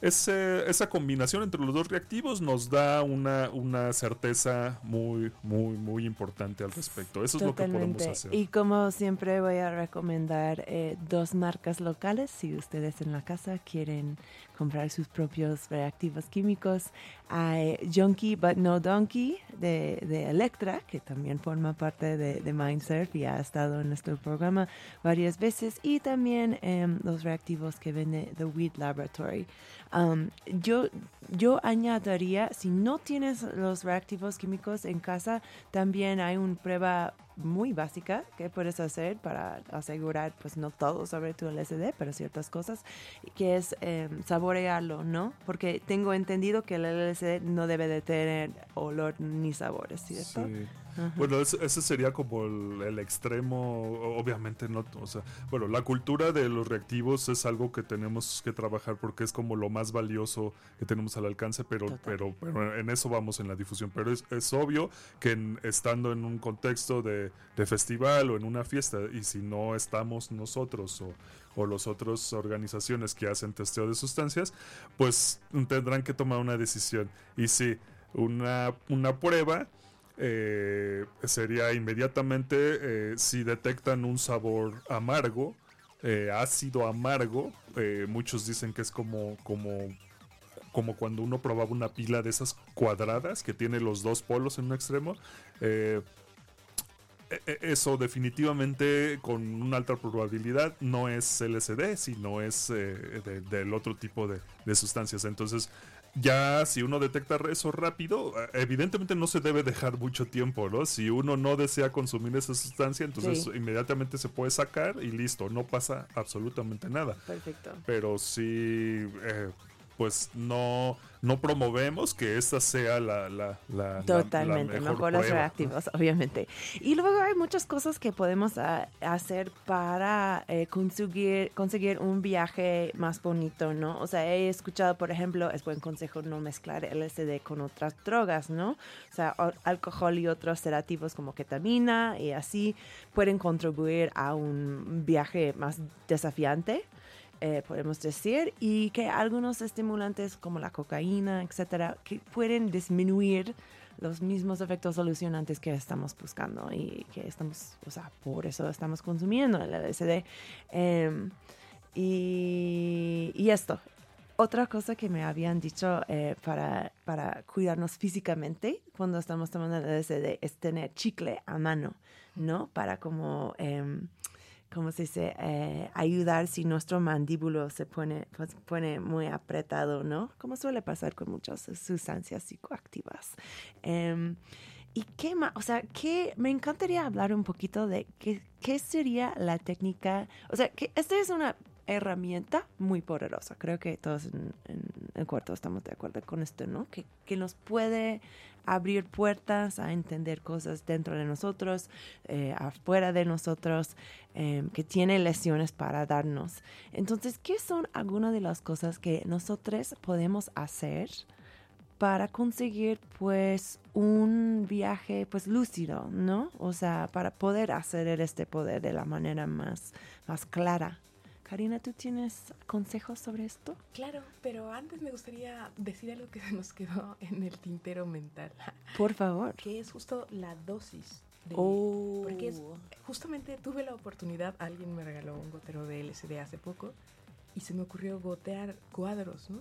ese- esa combinación entre los dos reactivos nos da una, una certeza muy, muy, muy importante al respecto. Eso es lo que podemos Totalmente. hacer. Y como siempre voy a recomendar eh, dos marcas locales si ustedes en la casa quieren comprar sus propios reactivos químicos. Hay Junkie But No Donkey de, Electra, que también forma parte de, de Mindsurf y ha estado en nuestro programa varias veces. Y también em, los reactivos que vende The Weed Laboratory. Um, yo, yo añadiría, si no tienes los reactivos químicos en casa, también hay una prueba muy básica que puedes hacer para asegurar, pues no todo sobre tu LSD, pero ciertas cosas, que es eh, saborearlo, ¿no? Porque tengo entendido que el LSD no debe de tener olor ni sabores, ¿cierto? Sí. Ajá. Bueno, ese, ese sería como el, el extremo, obviamente no, o sea, bueno, la cultura de los reactivos es algo que tenemos que trabajar porque es como lo más valioso que tenemos al alcance, pero, Total. pero, pero en eso vamos en la difusión. Pero es, es obvio que en- estando en un contexto de, de festival o en una fiesta, y si no estamos nosotros o, o las otras organizaciones que hacen testeo de sustancias, pues tendrán que tomar una decisión. Y si una, una prueba eh, sería inmediatamente eh, si detectan un sabor amargo, eh, ácido amargo, muchos dicen que es como, como, como cuando uno probaba una pila de esas cuadradas que tiene los dos polos en un extremo. eso definitivamente con una alta probabilidad no es LSD, sino es de- del otro tipo de sustancias. Entonces, ya si uno detecta eso rápido, eh, evidentemente no se debe dejar mucho tiempo, ¿no? Si uno no desea consumir esa sustancia, entonces Sí. inmediatamente se puede sacar y listo, no pasa absolutamente nada. Perfecto. Pero sí, eh, pues no, no promovemos que esta sea la, la, la- Totalmente, la mejor mejor los prueba. reactivos, obviamente. Y luego hay muchas cosas que podemos hacer para eh, conseguir, conseguir un viaje más bonito, ¿no? O sea, he escuchado, por ejemplo, es buen consejo no mezclar LSD con otras drogas, ¿no? O sea, alcohol y otros sedativos como ketamina y así pueden contribuir a un viaje más desafiante eh, podemos decir, y que algunos estimulantes como la cocaína, etcétera, que pueden disminuir los mismos efectos solucionantes que estamos buscando y que estamos, o sea, por eso estamos consumiendo el LSD. Em, y, y esto, otra cosa que me habían dicho eh, para, para cuidarnos físicamente cuando estamos tomando el LSD es tener chicle a mano, ¿no? Para como, em, ¿cómo se dice? Eh, ayudar si nuestro mandíbulo se pone, pues, pone muy apretado, ¿no? Como suele pasar con muchas sustancias psicoactivas. Em, ¿Y qué más? O sea, ¿qué, me encantaría hablar un poquito de qué, qué sería la técnica. O sea, que esta es una herramienta muy poderosa. Creo que todos en, en el cuarto estamos de acuerdo con esto, ¿no? Que, que nos puede abrir puertas a entender cosas dentro de nosotros, eh, afuera de nosotros, eh, que tiene lesiones para darnos. Entonces, ¿qué son algunas de las cosas que nosotros podemos hacer? para conseguir pues un viaje pues lúcido, ¿no? O sea, para poder hacer este poder de la manera más, más clara. Karina, ¿tú tienes consejos sobre esto? Claro, pero antes me gustaría decir algo que se nos quedó en el tintero mental, Por favor. que es justo la dosis. De, Oh. Porque es, justamente tuve la oportunidad, alguien me regaló un gotero de LSD hace poco y se me ocurrió gotear cuadros, ¿no?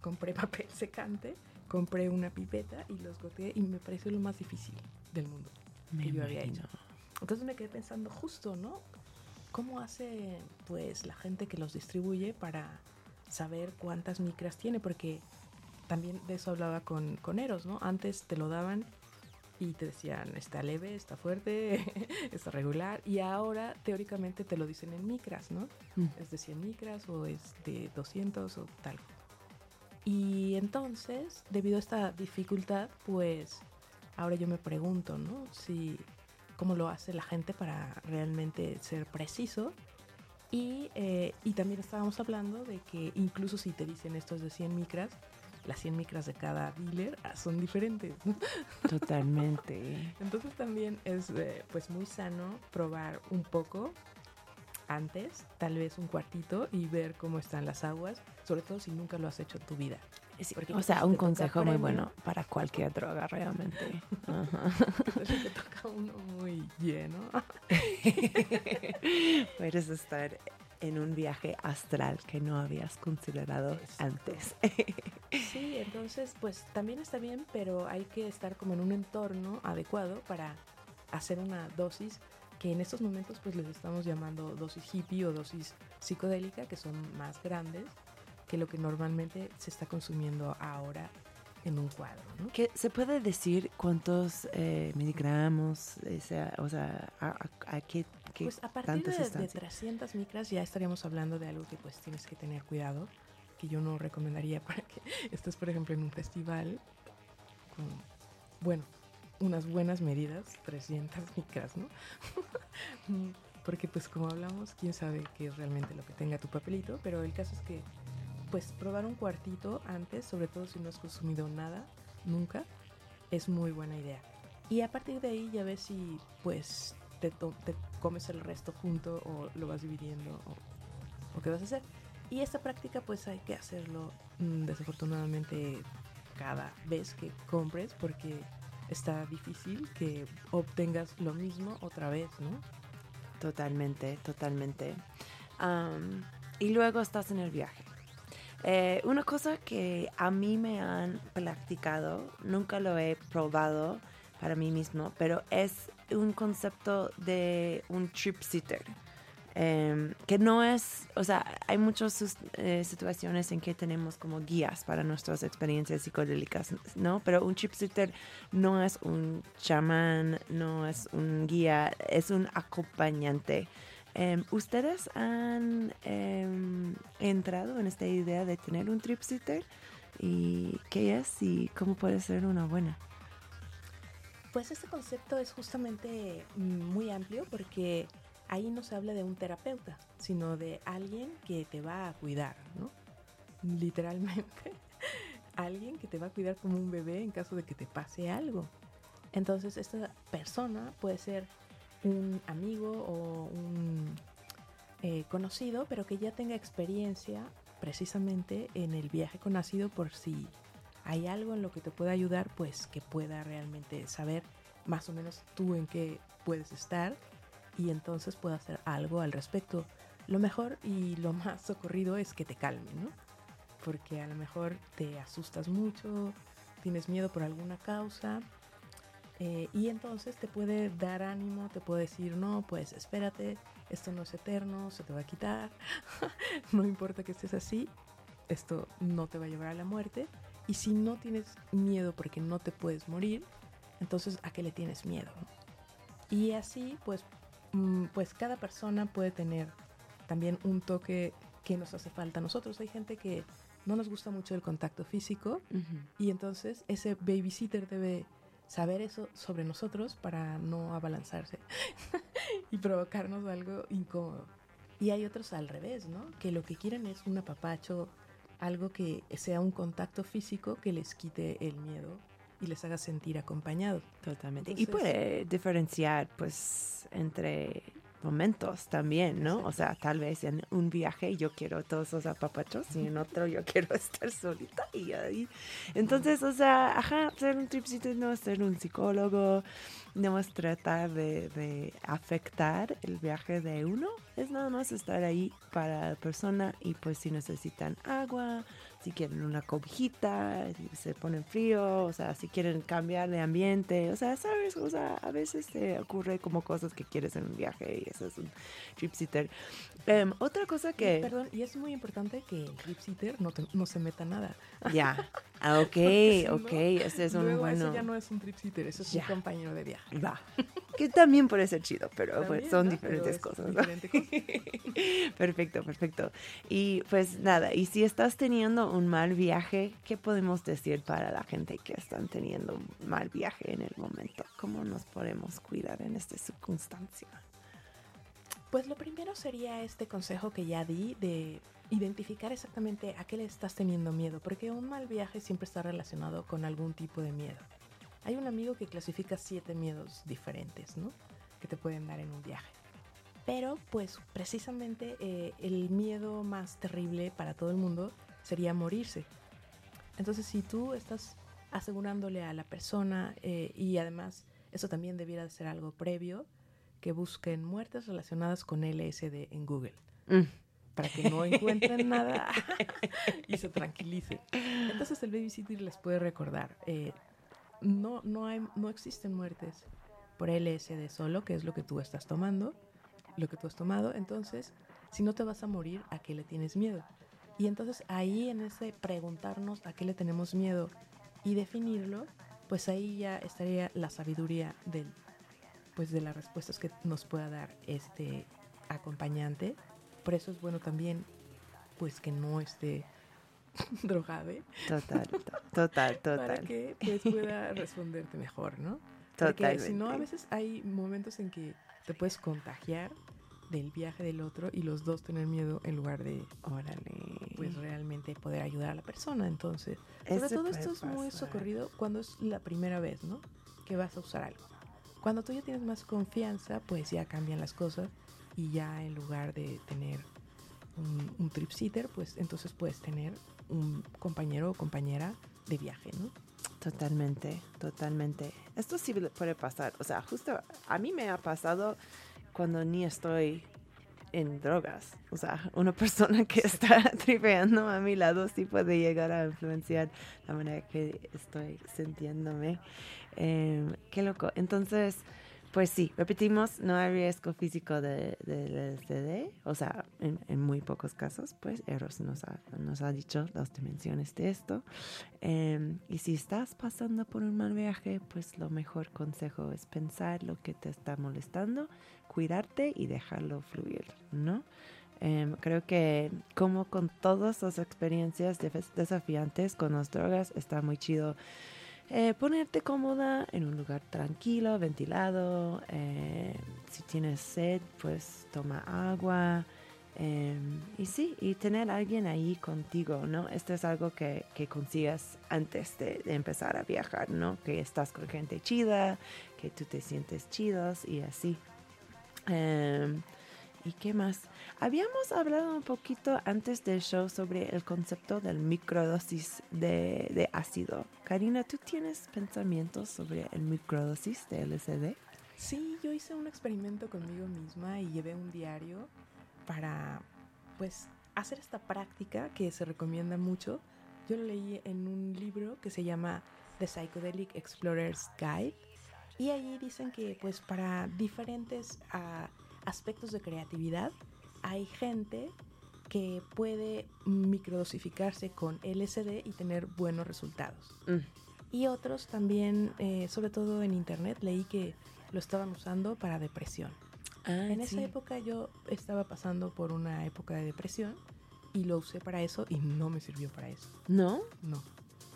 Compré papel secante, compré una pipeta y los goteé y me pareció lo más difícil del mundo Me que yo había hecho. Entonces me quedé pensando justo, ¿no? ¿Cómo hace pues la gente que los distribuye para saber cuántas micras tiene? Porque también de eso hablaba con, con Eros, ¿no? Antes te lo daban y te decían, está leve, está fuerte, está regular. Y ahora teóricamente te lo dicen en micras, ¿no? Mm. Es de 100 micras o es de 200 o tal. Y entonces, debido a esta dificultad, pues ahora yo me pregunto, ¿no? Si cómo lo hace la gente para realmente ser preciso. Y, eh, y también estábamos hablando de que incluso si te dicen esto es de 100 micras, las 100 micras de cada dealer ah, son diferentes. ¿no? Totalmente. Entonces también es eh, pues muy sano probar un poco antes, tal vez un cuartito y ver cómo están las aguas, sobre todo si nunca lo has hecho en tu vida. Sí, Porque o ¿qué sea, un consejo muy bueno para cualquier droga realmente. Ajá. Te toca uno muy lleno. Puedes estar en un viaje astral que no habías considerado Exacto. antes. Sí, entonces pues también está bien, pero hay que estar como en un entorno adecuado para hacer una dosis que en estos momentos pues les estamos llamando dosis hippie o dosis psicodélica, que son más grandes que lo que normalmente se está consumiendo ahora en un cuadro, ¿no? ¿Qué- ¿Se puede decir cuántos eh, miligramos, eh, sea, o sea, a, a- a qué, qué Pues a partir de, de sustancia? 300 micras ya estaríamos hablando de algo que pues tienes que tener cuidado, que yo no recomendaría para que estés, por ejemplo, en un festival con, bueno, unas buenas medidas, 300 micras, ¿no? Porque pues como hablamos, quién sabe qué es realmente lo que tenga tu papelito, pero el caso es que pues probar un cuartito antes, sobre todo si no has consumido nada, nunca, es muy buena idea. Y a partir de ahí ya ves si pues te, te comes el resto junto o lo vas dividiendo o, o qué vas a hacer. Y esta práctica pues hay que hacerlo mm, desafortunadamente cada vez que compres porque está difícil que obtengas lo mismo otra vez, ¿no? Totalmente, totalmente. Am, y luego estás en el viaje. Eh, una cosa que a mí me han platicado, nunca lo he probado para mí mismo, pero es un concepto de un trip sitter. Em, que no es, o sea, hay muchas eh, situaciones en que tenemos como guías para nuestras experiencias psicodélicas, ¿no? Pero un trip sitter no es un chamán, no es un guía, es un acompañante. Em, ¿Ustedes han em, entrado en esta idea de tener un trip sitter? ¿Y qué es y cómo puede ser una buena? Pues este concepto es justamente mm, muy amplio porque ahí no se habla de un terapeuta, sino de alguien que te va a cuidar, ¿no? Literalmente, alguien que te va a cuidar como un bebé en caso de que te pase algo. Entonces, esta persona puede ser un amigo o un eh, conocido, pero que ya tenga experiencia precisamente en el viaje con ácido por si hay algo en lo que te pueda ayudar, pues que pueda realmente saber más o menos tú en qué puedes estar y entonces pueda hacer algo al respecto. Lo mejor y lo más socorrido es que te calme, ¿no? Porque a lo mejor te asustas mucho, tienes miedo por alguna causa eh, y entonces te puede dar ánimo, te puede decir, no, pues espérate, esto no es eterno, se te va a quitar, no importa que estés así, esto no te va a llevar a la muerte. Y si no tienes miedo porque no te puedes morir, entonces ¿a qué le tienes miedo? Y así, pues, pues cada persona puede tener también un toque que nos hace falta a nosotros. Hay gente que no nos gusta mucho el contacto físico y entonces ese babysitter debe saber eso sobre nosotros para no abalanzarse y provocarnos algo incómodo. Y hay otros al revés, ¿no? Que lo que quieren es un apapacho, algo que sea un contacto físico que les quite el miedo y les haga sentir acompañados. Totalmente. y puede diferenciar, pues, entre momentos también, ¿no? O sea, tal vez en un viaje yo quiero todos los apapachos y en otro yo quiero estar solita y ahí. Entonces, o sea, ajá, ser un tripsito no es ser un psicólogo, no es tratar de, de afectar el viaje de uno, es nada más estar ahí para la persona y pues si necesitan agua, si quieren una cobijita, si se ponen frío, o sea, si quieren cambiar de ambiente, o sea, sabes, o sea, a veces te ocurre como cosas que quieres en un viaje y eso es un trip sitter. Em, otra cosa que... Perdón, y es muy importante que el trip sitter no, te- no se meta nada. Ya, ah, ok, si no, ok, ese es un Luego bueno... eso ya no es un trip sitter, eso es un compañero de viaje. Va. Que también puede ser chido, pero pues son ¿no? diferentes Pero cosas. ¿no? diferente cosa. Perfecto, perfecto. Y pues nada, y si estás teniendo un mal viaje, ¿qué podemos decir para la gente que están teniendo un mal viaje en el momento? ¿Cómo nos podemos cuidar en esta circunstancia? Pues lo primero sería este consejo que ya di de identificar exactamente a qué le estás teniendo miedo, porque un mal viaje siempre está relacionado con algún tipo de miedo. Hay un amigo que clasifica siete miedos diferentes, ¿no? Que te pueden dar en un viaje. Pero pues precisamente eh, el miedo más terrible para todo el mundo sería morirse. Entonces si tú estás asegurándole a la persona eh, y además eso también debiera de ser algo previo, que busquen muertes relacionadas con LSD en Google. Mm. Para que no encuentren nada y se tranquilicen. Entonces el babysitter les puede recordar, eh, no, no, hay, no existen muertes por LSD solo, que es lo que tú estás tomando, lo que tú has tomado. Entonces, si no te vas a morir, ¿a qué le tienes miedo? Y entonces ahí en ese preguntarnos a qué le tenemos miedo y definirlo, pues ahí ya estaría la sabiduría del, pues de las respuestas que nos pueda dar este acompañante. Por eso es bueno también, pues que no esté drogado, Total, to- total, para total. que pues, pueda responderte mejor, ¿no? Porque Totalmente. si no, a veces hay momentos en que te puedes contagiar del viaje del otro y los dos tener miedo en lugar de Órale. Pues realmente poder ayudar a la persona. Entonces, sobre Ese todo esto es muy pasar. socorrido cuando es la primera vez, ¿no? Que vas a usar algo. Cuando tú ya tienes más confianza, pues ya cambian las cosas y ya en lugar de tener un, un trip sitter, pues entonces puedes tener un compañero o compañera de viaje, ¿no? Totalmente, totalmente. Esto sí puede pasar. O sea, justo a mí me ha pasado cuando ni estoy en drogas. O sea, una persona que está tripeando a mi lado sí puede llegar a influenciar la manera que estoy sintiéndome. Em, qué loco. Entonces, pues sí, repetimos, no hay riesgo físico de, del LSD. O sea, en, muy pocos casos, pues Eros nos ha, nos ha dicho las dimensiones de esto. Em, y si estás pasando por un mal viaje, pues lo mejor consejo es pensar lo que te está molestando, cuidarte y dejarlo fluir, ¿no? Em, creo que como con todas las experiencias desafiantes con las drogas, está muy chido eh, ponerte cómoda en un lugar tranquilo, ventilado. eh, si tienes sed, pues toma agua. eh, y sí, y tener a alguien ahí contigo, ¿no? Esto es algo que, que consigas antes de, de empezar a viajar, ¿no? Que estás con gente chida, que tú te sientes chidos y así. ¿Y qué más? Habíamos hablado un poquito antes del show sobre el concepto del microdosis de, de ácido. Karina, ¿tú tienes pensamientos sobre el microdosis de LSD? Sí, yo hice un experimento conmigo misma y llevé un diario para, pues, hacer esta práctica que se recomienda mucho. Yo lo leí en un libro que se llama The Psychedelic Explorer's Guide y ahí dicen que, pues, para diferentes ah, aspectos de creatividad hay gente que puede microdosificarse con LSD y tener buenos resultados. Mm. Y otros también, eh, sobre todo en internet, leí que lo estaban usando para depresión. en esa época yo estaba pasando por una época de depresión y lo usé para eso y no me sirvió para eso. ¿No? No.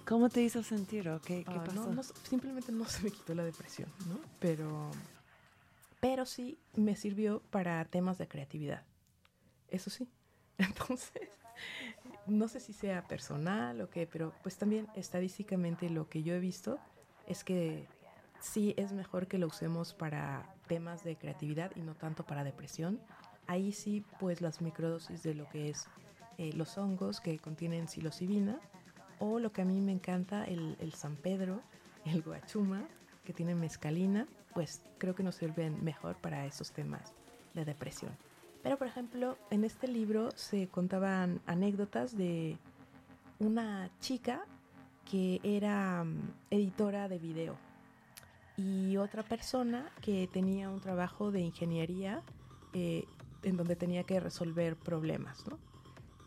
¿Cómo te hizo sentir o qué, qué Ah, pasó? no, no, simplemente no se me quitó la depresión, ¿no? Pero, pero sí me sirvió para temas de creatividad. Eso sí. Entonces, no sé si sea personal o qué, pero pues también estadísticamente lo que yo he visto es que sí es mejor que lo usemos para temas de creatividad y no tanto para depresión. Ahí sí, pues las microdosis de lo que es eh, los hongos que contienen psilocibina o lo que a mí me encanta, el, el San Pedro, el guachuma, que tiene mescalina, pues creo que nos sirven mejor para esos temas de depresión. Pero, por ejemplo, en este libro se contaban anécdotas de una chica que era mm, editora de video y otra persona que tenía un trabajo de ingeniería eh, en donde tenía que resolver problemas, ¿no?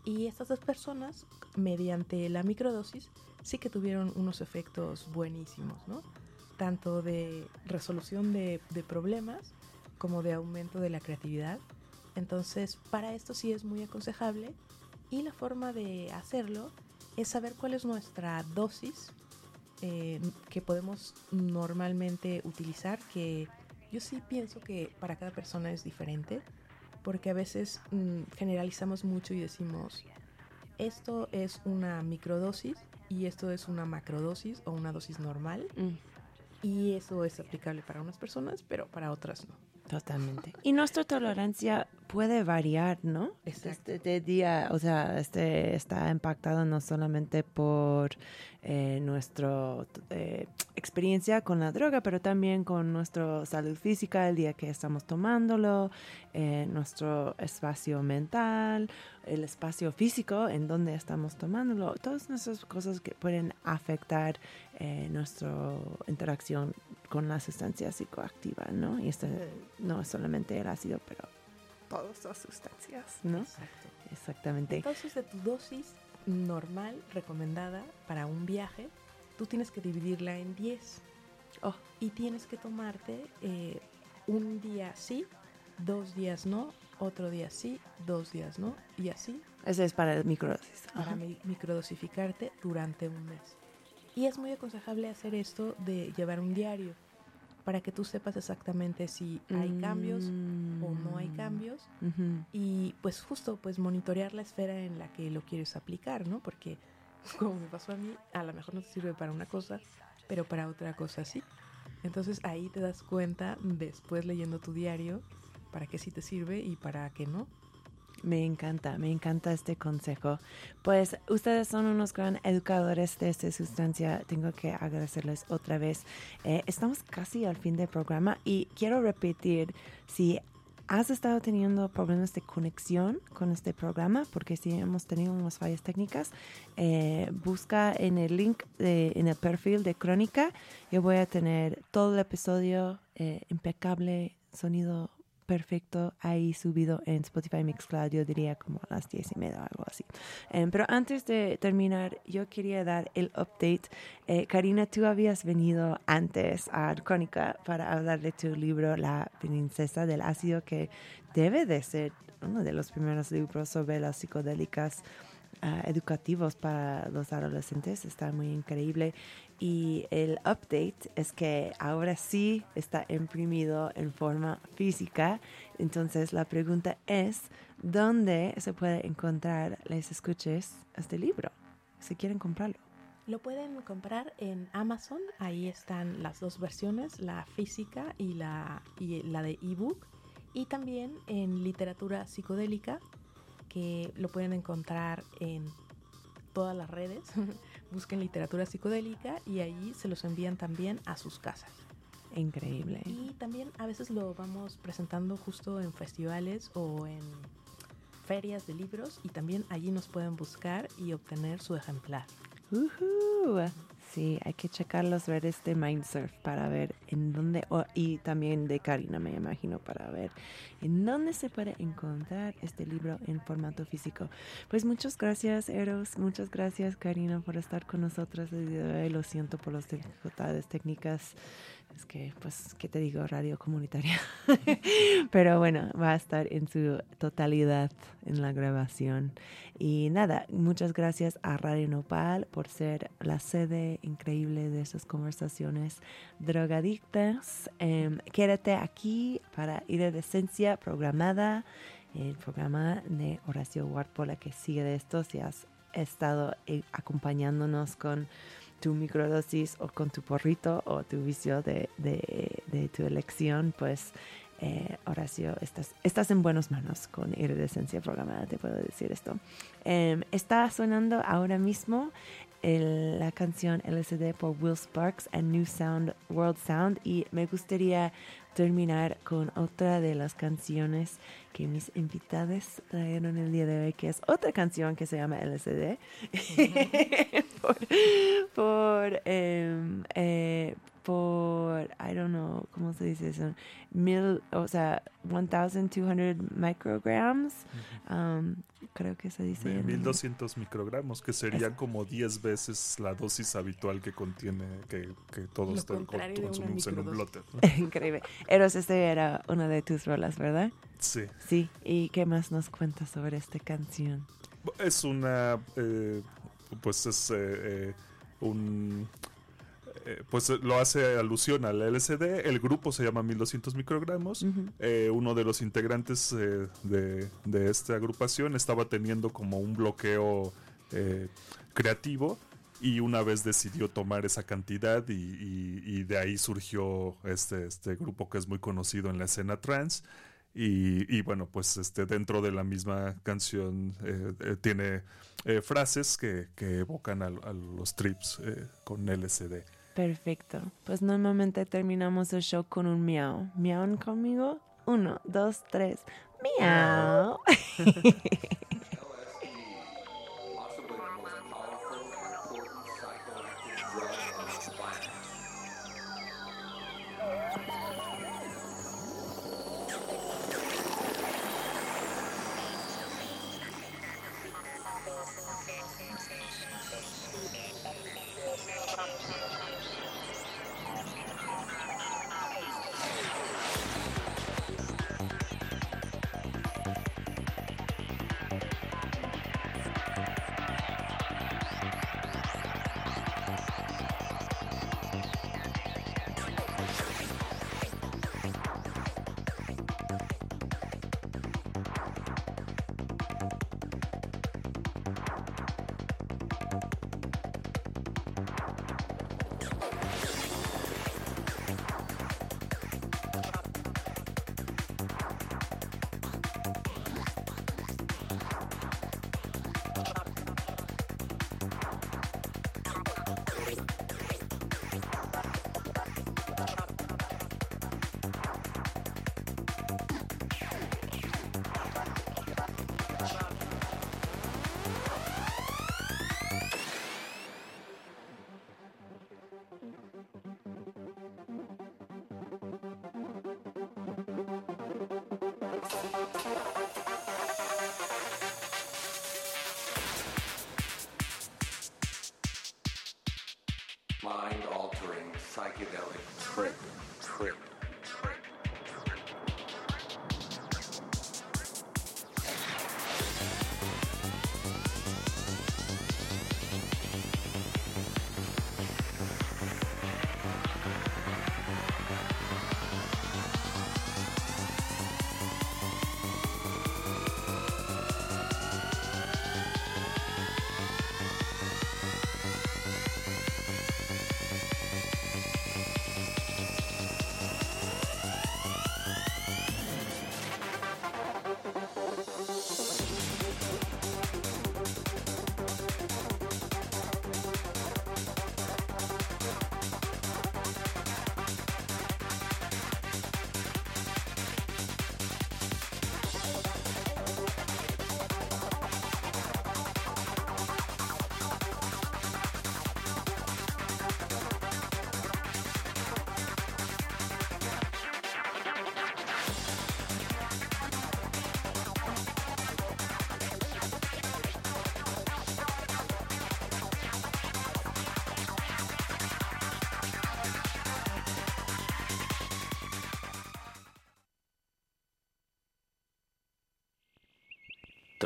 Y estas dos personas, mediante la microdosis, sí que tuvieron unos efectos buenísimos, ¿no? Tanto de resolución de, problemas como de aumento de la creatividad. Entonces, para esto sí es muy aconsejable y la forma de hacerlo es saber cuál es nuestra dosis eh, que podemos normalmente utilizar, que yo sí pienso que para cada persona es diferente, porque a veces mm, generalizamos mucho y decimos, esto es una microdosis y esto es una macrodosis o una dosis normal, Mm. Y eso es aplicable para unas personas, pero para otras no. Totalmente. Y nuestra tolerancia puede variar, ¿no? Exacto. Este de día, o sea, este está impactado no solamente por eh, nuestra eh, experiencia con la droga, pero también con nuestra salud física el día que estamos tomándolo, eh, nuestro espacio mental, el espacio físico en donde estamos tomándolo, todas esas cosas que pueden afectar eh, nuestra interacción con la sustancia psicoactiva, ¿no? Y esto no es solamente el ácido, pero todas las sustancias, ¿no? Exacto. Exactamente. Entonces, de tu dosis normal recomendada para un viaje, tú tienes que dividirla en 10. Oh. Y tienes que tomarte eh, un día sí, dos días no, otro día sí, dos días no, y así Ese es para el microdosis. para Ajá. microdosificarte durante un mes. Y es muy aconsejable hacer esto de llevar un diario para que tú sepas exactamente si hay cambios o no hay Mm. cambios y pues justo pues monitorear la esfera en la que lo quieres aplicar, ¿no? Porque como me pasó a mí, a lo mejor no te sirve para una cosa, pero para otra cosa sí. Entonces ahí te das cuenta después leyendo tu diario para qué sí te sirve y para qué no. Me encanta, me encanta este consejo. Pues ustedes son unos gran educadores de esta sustancia. Tengo que agradecerles otra vez. Eh, estamos casi al fin del programa y quiero repetir si has estado teniendo problemas de conexión con este programa, porque si hemos tenido unas fallas técnicas, eh, busca en el link, en el perfil de Crónica. Yo voy a tener todo el episodio eh, impecable, sonido perfecto ahí subido en Spotify Mixcloud, yo diría como a las diez y media o algo así. Em, pero antes de terminar, yo quería dar el update. Eh, Karina, tú habías venido antes a Crónica para hablar de tu libro La princesa del ácido, que debe de ser uno de los primeros libros sobre las psicodélicas ah, educativos para los adolescentes. Está muy increíble. Y el update es que ahora sí está imprimido en forma física. Entonces la pregunta es, ¿dónde se puede encontrar, les escuches, este libro? Si quieren comprarlo. Lo pueden comprar en Amazon, ahí están las dos versiones, la física y la, y la de ebook. Y también en literatura psicodélica, que lo pueden encontrar en todas las redes. Busquen literatura psicodélica y ahí se los envían también a sus casas. Increíble. Y también a veces lo vamos presentando justo en festivales o en ferias de libros y también allí nos pueden buscar y obtener su ejemplar. Ujú. Sí, hay que checar las redes de Mindsurf para ver en dónde, y también de Karina, me imagino, para ver en dónde se puede encontrar este libro en formato físico. Pues muchas gracias, Eros, muchas gracias, Karina, por estar con nosotros el día de hoy. Lo siento por las dificultades técnicas. Es que, pues, ¿qué te digo? Radio comunitaria. Pero bueno, va a estar en su totalidad en la grabación. Y nada, muchas gracias a Radio Nopal por ser la sede increíble de esas conversaciones drogadictas. Em, quédate aquí para Iridescencia programada, el programa de Horacio Warpola que sigue de esto. Si has estado eh, acompañándonos con tu microdosis o con tu porrito o tu vicio de, de- tu elección, pues eh, Horacio, estás, estás en buenas manos con Iridescencia programada, te puedo decir esto. Em, está sonando ahora mismo la canción LSD por Will Sparks and New Sound World Sound y me gustaría terminar con otra de las canciones que mis invitados trajeron el día de hoy, que es otra canción que se llama LSD. por, por, em, eh, por, I don't know, ¿cómo se dice eso? Mil, o sea, 1200 micrograms. um, creo que se dice. De en- 1200 microgramos, que sería como 10 veces la dosis habitual que contiene, que, que todos consumimos en un blote. ¿no? Increíble. Eros, este era una de tus rolas, ¿verdad? Sí. Sí. ¿Y qué más nos cuentas sobre esta canción? Es una. eh, pues es eh, eh, un. Eh, pues eh, lo hace alusión al LSD. El grupo se llama 1200 microgramos. Eh, uno de los integrantes eh, de, de esta agrupación estaba teniendo como un bloqueo creativo y una vez decidió tomar esa cantidad y, y- y de ahí surgió este, este grupo que es muy conocido en la escena trance y, y bueno pues este dentro de la misma canción eh, eh, tiene eh, frases que, que evocan a, a los trips con LSD. Perfecto. Pues normalmente terminamos el show con un miau. ¿Miaun conmigo? Uno, dos, tres. Miau.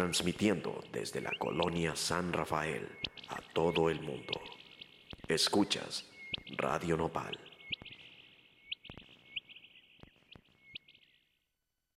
transmitiendo desde la colonia San Rafael a todo el mundo. Escuchas Radio Nopal.